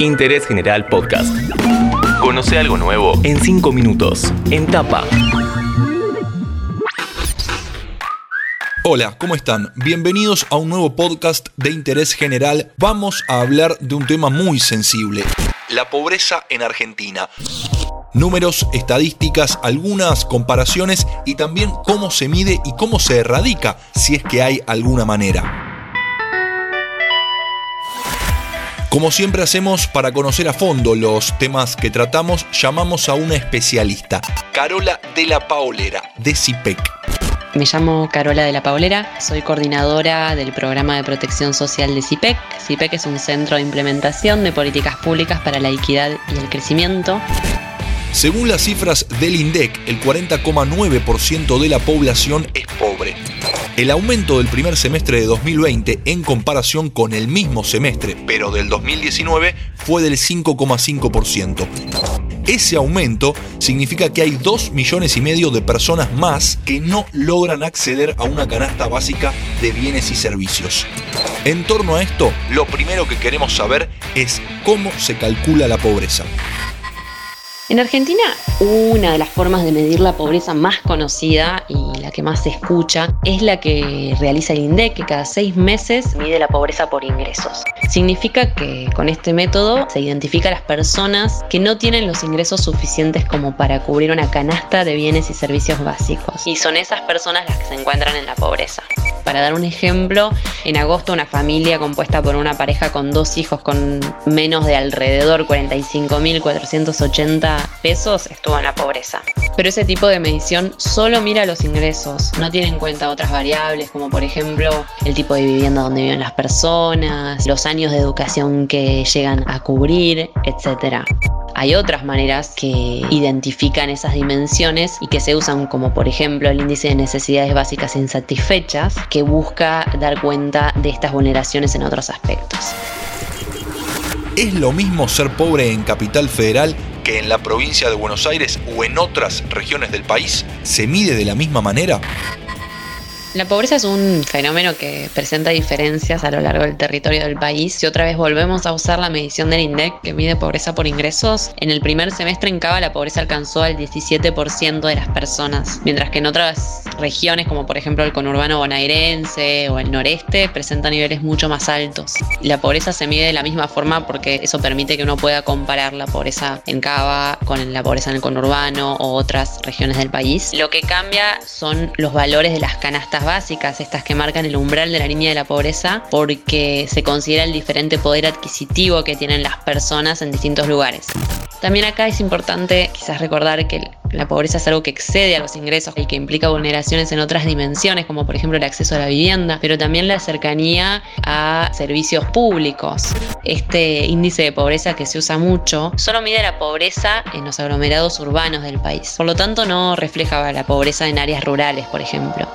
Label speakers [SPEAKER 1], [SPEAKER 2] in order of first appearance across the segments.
[SPEAKER 1] Interés General Podcast. Conoce algo nuevo en 5 minutos. En Tapa.
[SPEAKER 2] Hola, ¿cómo están? Bienvenidos a un nuevo podcast de interés general. Vamos a hablar de un tema muy sensible, la pobreza en Argentina. Números, estadísticas, algunas comparaciones y también cómo se mide y cómo se erradica, si es que hay alguna manera. Como siempre hacemos para conocer a fondo los temas que tratamos, llamamos a una especialista, Carola de la Paolera, de CIPEC.
[SPEAKER 3] Me llamo Carola de la Paolera, soy coordinadora del programa de protección social de CIPEC. CIPEC es un centro de implementación de políticas públicas para la equidad y el crecimiento.
[SPEAKER 2] Según las cifras del INDEC, el 40,9% de la población es pobre. El aumento del primer semestre de 2020 en comparación con el mismo semestre, pero del 2019, fue del 5,5%. Ese aumento significa que hay 2 millones y medio de personas más que no logran acceder a una canasta básica de bienes y servicios. En torno a esto, lo primero que queremos saber es cómo se calcula la pobreza.
[SPEAKER 3] En Argentina, una de las formas de medir la pobreza más conocida y la que más se escucha es la que realiza el INDEC, que cada seis meses mide la pobreza por ingresos. Significa que con este método se identifica las personas que no tienen los ingresos suficientes como para cubrir una canasta de bienes y servicios básicos. Y son esas personas las que se encuentran en la pobreza. Para dar un ejemplo, en agosto una familia compuesta por una pareja con dos hijos con menos de alrededor 45.480 pesos estuvo en la pobreza. Pero ese tipo de medición solo mira los ingresos, no tiene en cuenta otras variables como por ejemplo el tipo de vivienda donde viven las personas, los años de educación que llegan a cubrir, etc. Hay otras maneras que identifican esas dimensiones y que se usan como por ejemplo el índice de necesidades básicas insatisfechas que busca dar cuenta de estas vulneraciones en otros aspectos.
[SPEAKER 2] ¿Es lo mismo ser pobre en Capital Federal que en la provincia de Buenos Aires o en otras regiones del país? ¿Se mide de la misma manera?
[SPEAKER 3] La pobreza es un fenómeno que presenta diferencias a lo largo del territorio del país. Si otra vez volvemos a usar la medición del INDEC que mide pobreza por ingresos, en el primer semestre en Cava la pobreza alcanzó al 17% de las personas, mientras que en otras regiones como por ejemplo el conurbano bonaerense o el noreste presentan niveles mucho más altos. La pobreza se mide de la misma forma porque eso permite que uno pueda comparar la pobreza en Cava con la pobreza en el conurbano o otras regiones del país. Lo que cambia son los valores de las canastas básicas, estas que marcan el umbral de la línea de la pobreza, porque se considera el diferente poder adquisitivo que tienen las personas en distintos lugares. También acá es importante quizás recordar que la pobreza es algo que excede a los ingresos y que implica vulneraciones en otras dimensiones, como por ejemplo el acceso a la vivienda, pero también la cercanía a servicios públicos. Este índice de pobreza que se usa mucho solo mide la pobreza en los aglomerados urbanos del país. Por lo tanto, no refleja la pobreza en áreas rurales, por ejemplo.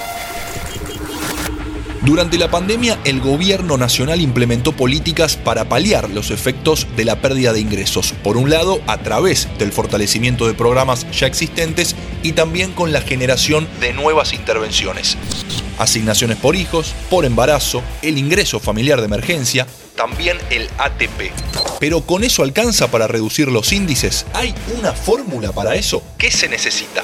[SPEAKER 2] Durante la pandemia, el gobierno nacional implementó políticas para paliar los efectos de la pérdida de ingresos. Por un lado, a través del fortalecimiento de programas ya existentes y también con la generación de nuevas intervenciones. Asignaciones por hijos, por embarazo, el ingreso familiar de emergencia, también el ATP. Pero ¿con eso alcanza para reducir los índices? ¿Hay una fórmula para eso? ¿Qué se necesita?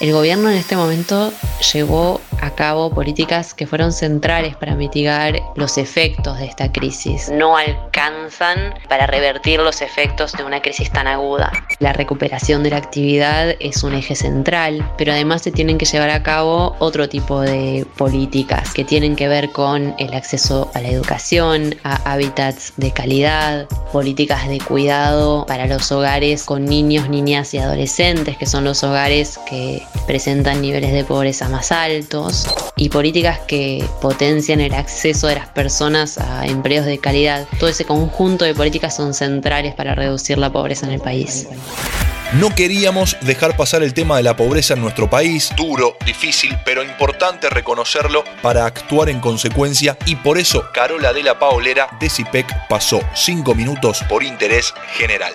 [SPEAKER 3] El gobierno en este momento llevó a cabo políticas que fueron centrales para mitigar los efectos de esta crisis. No alcanzan para revertir los efectos de una crisis tan aguda. La recuperación de la actividad es un eje central, pero además se tienen que llevar a cabo otro tipo de políticas que tienen que ver con el acceso a la educación, a hábitats de calidad, políticas de cuidado para los hogares con niños, niñas y adolescentes, que son los hogares que presentan niveles de pobreza más altos y políticas que potencian el acceso de las personas a empleos de calidad. Todo ese conjunto de políticas son centrales para reducir la pobreza en el país.
[SPEAKER 2] No queríamos dejar pasar el tema de la pobreza en nuestro país, duro, difícil, pero importante reconocerlo para actuar en consecuencia y por eso Carola de la Paolera de CIPEC pasó 5 minutos por interés general.